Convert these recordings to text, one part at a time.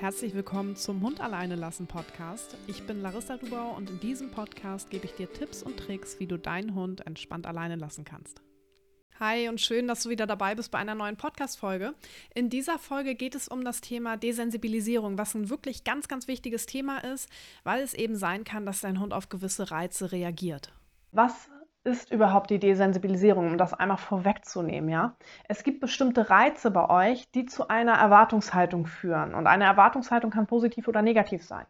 Herzlich willkommen zum Hund alleine lassen Podcast. Ich bin Larissa Dubau und in diesem Podcast gebe ich dir Tipps und Tricks, wie du deinen Hund entspannt alleine lassen kannst. Hi und schön, dass du wieder dabei bist bei einer neuen Podcast-Folge. In dieser Folge geht es um das Thema Desensibilisierung, was ein wirklich ganz, ganz wichtiges Thema ist, weil es eben sein kann, dass dein Hund auf gewisse Reize reagiert. Was ist überhaupt die Desensibilisierung, um das einmal vorwegzunehmen, ja? Es gibt bestimmte Reize bei euch, die zu einer Erwartungshaltung führen. Und eine Erwartungshaltung kann positiv oder negativ sein.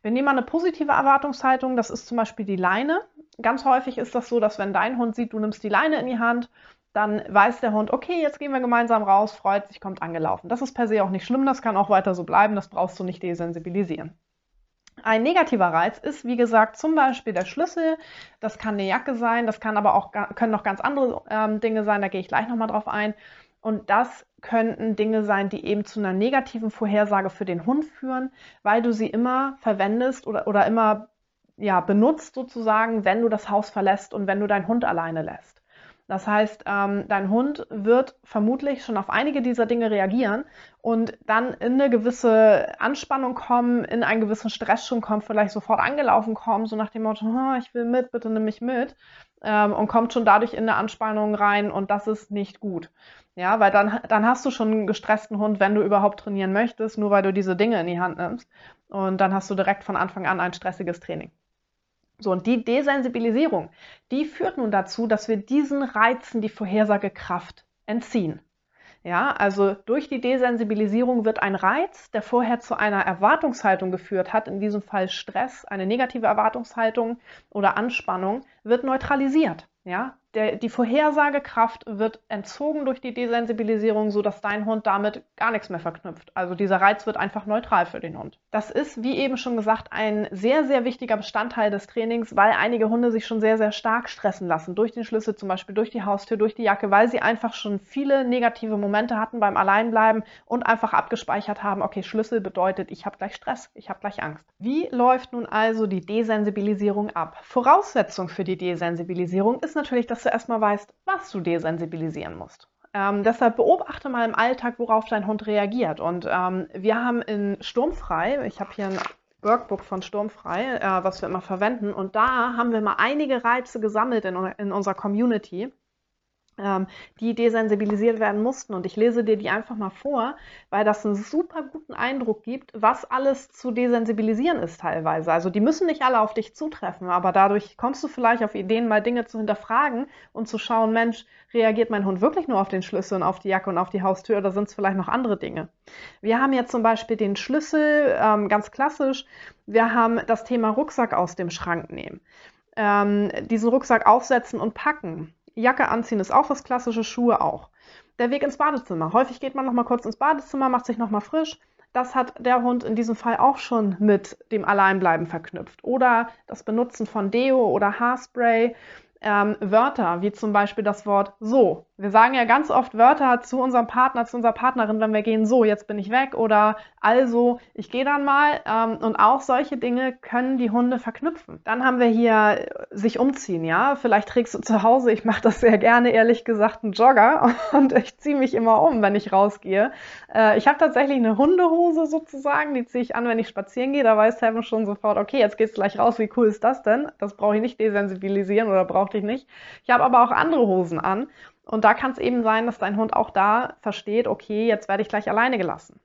Wir nehmen mal eine positive Erwartungshaltung, das ist zum Beispiel die Leine. Ganz häufig ist das so, dass wenn dein Hund sieht, du nimmst die Leine in die Hand dann weiß der Hund, okay, jetzt gehen wir gemeinsam raus, freut sich, kommt angelaufen. Das ist per se auch nicht schlimm, das kann auch weiter so bleiben, das brauchst du nicht desensibilisieren. Ein negativer Reiz ist, wie gesagt, zum Beispiel der Schlüssel. Das kann eine Jacke sein, das kann aber auch können noch ganz andere ähm, Dinge sein. Da gehe ich gleich nochmal drauf ein. Und das könnten Dinge sein, die eben zu einer negativen Vorhersage für den Hund führen, weil du sie immer verwendest oder, oder immer ja, benutzt sozusagen, wenn du das Haus verlässt und wenn du deinen Hund alleine lässt. Das heißt, ähm, dein Hund wird vermutlich schon auf einige dieser Dinge reagieren und dann in eine gewisse Anspannung kommen, in einen gewissen Stress schon kommen, vielleicht sofort angelaufen kommen, so nach dem Motto, oh, ich will mit, bitte nimm mich mit ähm, und kommt schon dadurch in eine Anspannung rein und das ist nicht gut. Ja, weil dann, dann hast du schon einen gestressten Hund, wenn du überhaupt trainieren möchtest, nur weil du diese Dinge in die Hand nimmst. Und dann hast du direkt von Anfang an ein stressiges Training. So, und die Desensibilisierung, die führt nun dazu, dass wir diesen Reizen die Vorhersagekraft entziehen. Ja, also durch die Desensibilisierung wird ein Reiz, der vorher zu einer Erwartungshaltung geführt hat, in diesem Fall Stress, eine negative Erwartungshaltung oder Anspannung, wird neutralisiert. Ja, der, die Vorhersagekraft wird entzogen durch die Desensibilisierung, sodass dein Hund damit gar nichts mehr verknüpft. Also dieser Reiz wird einfach neutral für den Hund. Das ist, wie eben schon gesagt, ein sehr, sehr wichtiger Bestandteil des Trainings, weil einige Hunde sich schon sehr, sehr stark stressen lassen. Durch den Schlüssel, zum Beispiel durch die Haustür, durch die Jacke, weil sie einfach schon viele negative Momente hatten beim Alleinbleiben und einfach abgespeichert haben, okay, Schlüssel bedeutet, ich habe gleich Stress, ich habe gleich Angst. Wie läuft nun also die Desensibilisierung ab? Voraussetzung für die Desensibilisierung ist natürlich, dass du erstmal weißt, was du desensibilisieren musst. Ähm, deshalb beobachte mal im Alltag, worauf dein Hund reagiert. Und ähm, wir haben in Sturmfrei, ich habe hier ein Workbook von Sturmfrei, äh, was wir immer verwenden, und da haben wir mal einige Reize gesammelt in, in unserer Community die desensibilisiert werden mussten. Und ich lese dir die einfach mal vor, weil das einen super guten Eindruck gibt, was alles zu desensibilisieren ist teilweise. Also die müssen nicht alle auf dich zutreffen, aber dadurch kommst du vielleicht auf Ideen, mal Dinge zu hinterfragen und zu schauen, Mensch, reagiert mein Hund wirklich nur auf den Schlüssel und auf die Jacke und auf die Haustür oder sind es vielleicht noch andere Dinge? Wir haben jetzt zum Beispiel den Schlüssel, ähm, ganz klassisch. Wir haben das Thema Rucksack aus dem Schrank nehmen. Ähm, diesen Rucksack aufsetzen und packen. Jacke anziehen ist auch was Klassisches, Schuhe auch. Der Weg ins Badezimmer. Häufig geht man noch mal kurz ins Badezimmer, macht sich noch mal frisch. Das hat der Hund in diesem Fall auch schon mit dem Alleinbleiben verknüpft. Oder das Benutzen von Deo oder Haarspray ähm, Wörter, wie zum Beispiel das Wort so. Wir sagen ja ganz oft Wörter zu unserem Partner, zu unserer Partnerin, wenn wir gehen, so, jetzt bin ich weg oder also, ich gehe dann mal. Ähm, und auch solche Dinge können die Hunde verknüpfen. Dann haben wir hier äh, sich umziehen, ja. Vielleicht trägst du zu Hause, ich mache das sehr gerne, ehrlich gesagt, einen Jogger und ich ziehe mich immer um, wenn ich rausgehe. Äh, ich habe tatsächlich eine Hundehose sozusagen, die ziehe ich an, wenn ich spazieren gehe. Da weiß Heaven schon sofort, okay, jetzt geht's gleich raus, wie cool ist das denn? Das brauche ich nicht desensibilisieren oder brauchte ich nicht. Ich habe aber auch andere Hosen an. Und da kann es eben sein, dass dein Hund auch da versteht, okay, jetzt werde ich gleich alleine gelassen.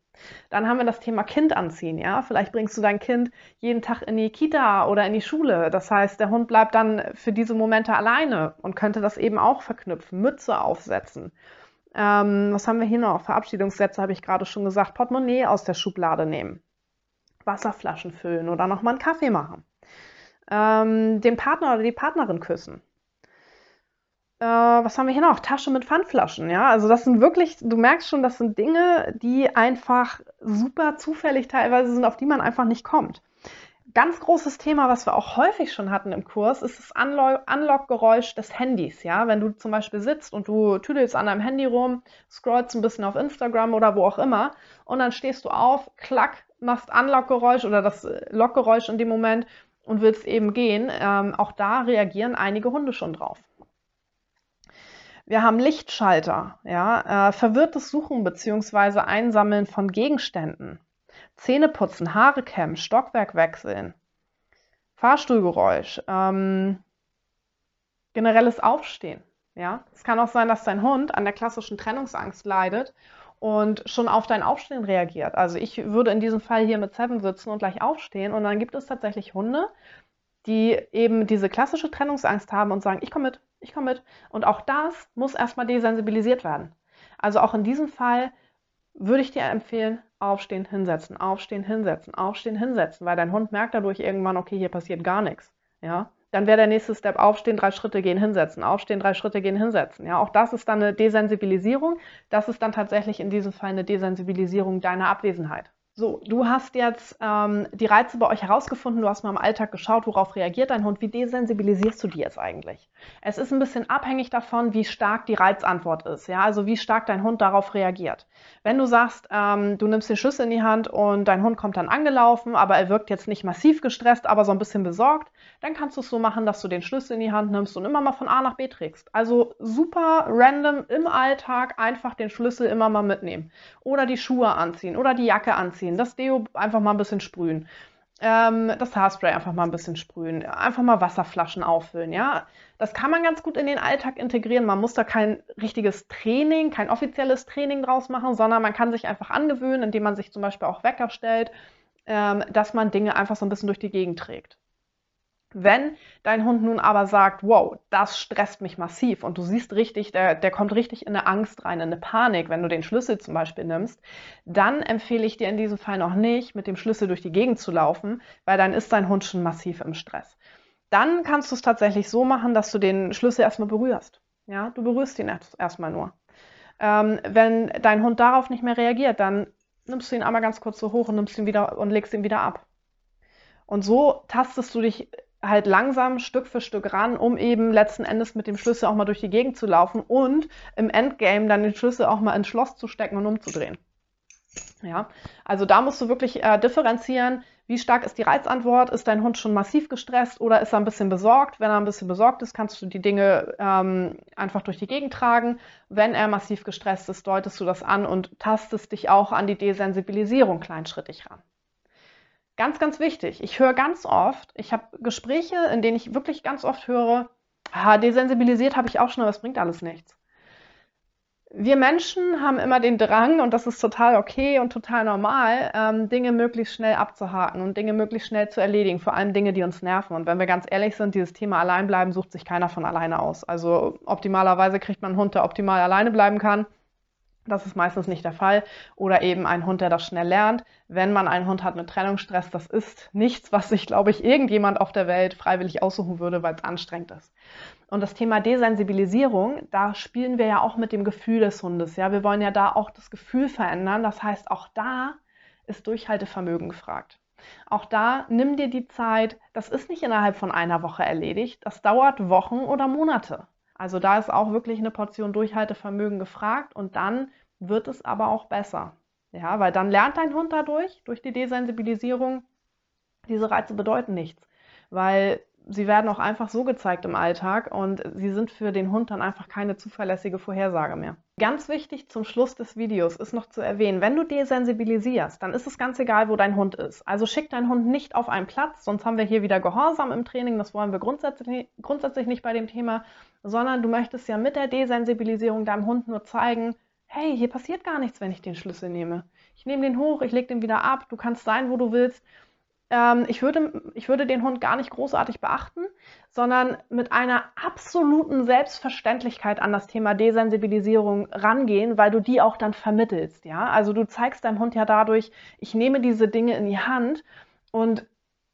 Dann haben wir das Thema Kind anziehen, ja. Vielleicht bringst du dein Kind jeden Tag in die Kita oder in die Schule. Das heißt, der Hund bleibt dann für diese Momente alleine und könnte das eben auch verknüpfen, Mütze aufsetzen. Ähm, was haben wir hier noch? Verabschiedungssätze habe ich gerade schon gesagt. Portemonnaie aus der Schublade nehmen. Wasserflaschen füllen oder nochmal einen Kaffee machen. Ähm, den Partner oder die Partnerin küssen äh, was haben wir hier noch? Tasche mit Pfandflaschen, ja. Also das sind wirklich, du merkst schon, das sind Dinge, die einfach super zufällig teilweise sind, auf die man einfach nicht kommt. Ganz großes Thema, was wir auch häufig schon hatten im Kurs, ist das Unlock-Geräusch des Handys. Ja, wenn du zum Beispiel sitzt und du tüdelst an deinem Handy rum, scrollst ein bisschen auf Instagram oder wo auch immer und dann stehst du auf, klack, machst Unlock-Geräusch oder das Lockgeräusch in dem Moment und willst eben gehen. Ähm, auch da reagieren einige Hunde schon drauf. Wir haben Lichtschalter, ja, äh, verwirrtes Suchen bzw. Einsammeln von Gegenständen. Zähne putzen, Haare kämmen, Stockwerk wechseln, Fahrstuhlgeräusch, ähm, generelles Aufstehen. Ja, es kann auch sein, dass dein Hund an der klassischen Trennungsangst leidet und schon auf dein Aufstehen reagiert. Also ich würde in diesem Fall hier mit Seven sitzen und gleich aufstehen und dann gibt es tatsächlich Hunde, die eben diese klassische Trennungsangst haben und sagen, ich komme mit, ich komme mit. Und auch das muss erstmal desensibilisiert werden. Also auch in diesem Fall würde ich dir empfehlen, aufstehen, hinsetzen, aufstehen, hinsetzen, aufstehen, hinsetzen, weil dein Hund merkt dadurch irgendwann, okay, hier passiert gar nichts. Ja, dann wäre der nächste Step aufstehen, drei Schritte gehen, hinsetzen, aufstehen, drei Schritte gehen, hinsetzen. Ja, auch das ist dann eine Desensibilisierung. Das ist dann tatsächlich in diesem Fall eine Desensibilisierung deiner Abwesenheit. So, du hast jetzt ähm, die Reize bei euch herausgefunden, du hast mal im Alltag geschaut, worauf reagiert dein Hund, wie desensibilisierst du die jetzt eigentlich? Es ist ein bisschen abhängig davon, wie stark die Reizantwort ist, ja, also wie stark dein Hund darauf reagiert. Wenn du sagst, ähm, du nimmst den Schlüssel in die Hand und dein Hund kommt dann angelaufen, aber er wirkt jetzt nicht massiv gestresst, aber so ein bisschen besorgt, dann kannst du es so machen, dass du den Schlüssel in die Hand nimmst und immer mal von A nach B trägst. Also super random im Alltag einfach den Schlüssel immer mal mitnehmen oder die Schuhe anziehen oder die Jacke anziehen anziehen, das Deo einfach mal ein bisschen sprühen, ähm, das Haarspray einfach mal ein bisschen sprühen, einfach mal Wasserflaschen auffüllen, ja. Das kann man ganz gut in den Alltag integrieren. Man muss da kein richtiges Training, kein offizielles Training draus machen, sondern man kann sich einfach angewöhnen, indem man sich zum Beispiel auch Wecker stellt, ähm, dass man Dinge einfach so ein bisschen durch die Gegend trägt. Wenn dein Hund nun aber sagt, wow, das stresst mich massiv und du siehst richtig, der, der kommt richtig in eine Angst rein, in eine Panik, wenn du den Schlüssel zum Beispiel nimmst, dann empfehle ich dir in diesem Fall noch nicht, mit dem Schlüssel durch die Gegend zu laufen, weil dann ist dein Hund schon massiv im Stress. Dann kannst du es tatsächlich so machen, dass du den Schlüssel erstmal berührst. Ja, du berührst ihn erstmal nur. Ähm, wenn dein Hund darauf nicht mehr reagiert, dann nimmst du ihn einmal ganz kurz so hoch und nimmst ihn wieder und legst ihn wieder ab. Und so tastest du dich halt langsam Stück für Stück ran, um eben letzten Endes mit dem Schlüssel auch mal durch die Gegend zu laufen und im Endgame dann den Schlüssel auch mal ins Schloss zu stecken und umzudrehen. Ja, also da musst du wirklich äh, differenzieren, wie stark ist die Reizantwort, ist dein Hund schon massiv gestresst oder ist er ein bisschen besorgt? Wenn er ein bisschen besorgt ist, kannst du die Dinge ähm, einfach durch die Gegend tragen. Wenn er massiv gestresst ist, deutest du das an und tastest dich auch an die Desensibilisierung kleinschrittig ran. Ganz, ganz wichtig. Ich höre ganz oft, ich habe Gespräche, in denen ich wirklich ganz oft höre, ah, desensibilisiert habe ich auch schon, aber es bringt alles nichts. Wir Menschen haben immer den Drang, und das ist total okay und total normal, ähm, Dinge möglichst schnell abzuhaken und Dinge möglichst schnell zu erledigen, vor allem Dinge, die uns nerven. Und wenn wir ganz ehrlich sind, dieses Thema Alleinbleiben sucht sich keiner von alleine aus. Also optimalerweise kriegt man einen Hund, der optimal alleine bleiben kann. Das ist meistens nicht der Fall. Oder eben ein Hund, der das schnell lernt. Wenn man einen Hund hat mit Trennungsstress, das ist nichts, was sich, glaube ich, irgendjemand auf der Welt freiwillig aussuchen würde, weil es anstrengend ist. Und das Thema Desensibilisierung, da spielen wir ja auch mit dem Gefühl des Hundes. Ja, wir wollen ja da auch das Gefühl verändern. Das heißt, auch da ist Durchhaltevermögen gefragt. Auch da nimm dir die Zeit. Das ist nicht innerhalb von einer Woche erledigt. Das dauert Wochen oder Monate. Also da ist auch wirklich eine Portion Durchhaltevermögen gefragt und dann wird es aber auch besser. Ja, weil dann lernt dein Hund dadurch, durch die Desensibilisierung, diese Reize bedeuten nichts. Weil sie werden auch einfach so gezeigt im Alltag und sie sind für den Hund dann einfach keine zuverlässige Vorhersage mehr. Ganz wichtig zum Schluss des Videos ist noch zu erwähnen, wenn du desensibilisierst, dann ist es ganz egal, wo dein Hund ist. Also schick deinen Hund nicht auf einen Platz, sonst haben wir hier wieder Gehorsam im Training, das wollen wir grundsätzlich, grundsätzlich nicht bei dem Thema, sondern du möchtest ja mit der Desensibilisierung deinem Hund nur zeigen, hey, hier passiert gar nichts, wenn ich den Schlüssel nehme. Ich nehme den hoch, ich lege den wieder ab, du kannst sein, wo du willst ähm, ich, würde, ich würde den Hund gar nicht großartig beachten, sondern mit einer absoluten Selbstverständlichkeit an das Thema Desensibilisierung rangehen, weil du die auch dann vermittelst. Ja? Also du zeigst deinem Hund ja dadurch, ich nehme diese Dinge in die Hand und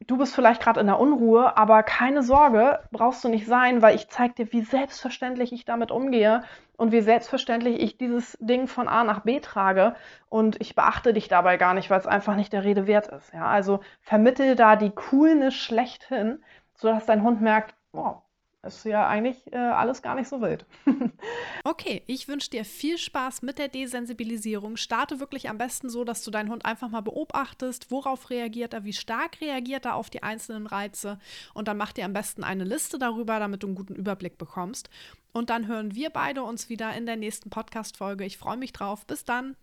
du bist vielleicht gerade in der Unruhe, aber keine Sorge, brauchst du nicht sein, weil ich zeige dir, wie selbstverständlich ich damit umgehe und wie selbstverständlich ich dieses Ding von A nach B trage und ich beachte dich dabei gar nicht, weil es einfach nicht der Rede wert ist. Ja, also vermittel da die Coolness schlechthin, sodass dein Hund merkt, wow, ist ja eigentlich äh, alles gar nicht so wild. okay, ich wünsche dir viel Spaß mit der Desensibilisierung. Starte wirklich am besten so, dass du deinen Hund einfach mal beobachtest, worauf reagiert er, wie stark reagiert er auf die einzelnen Reize und dann mach dir am besten eine Liste darüber, damit du einen guten Überblick bekommst. Und dann hören wir beide uns wieder in der nächsten Podcast-Folge. Ich freue mich drauf. Bis dann.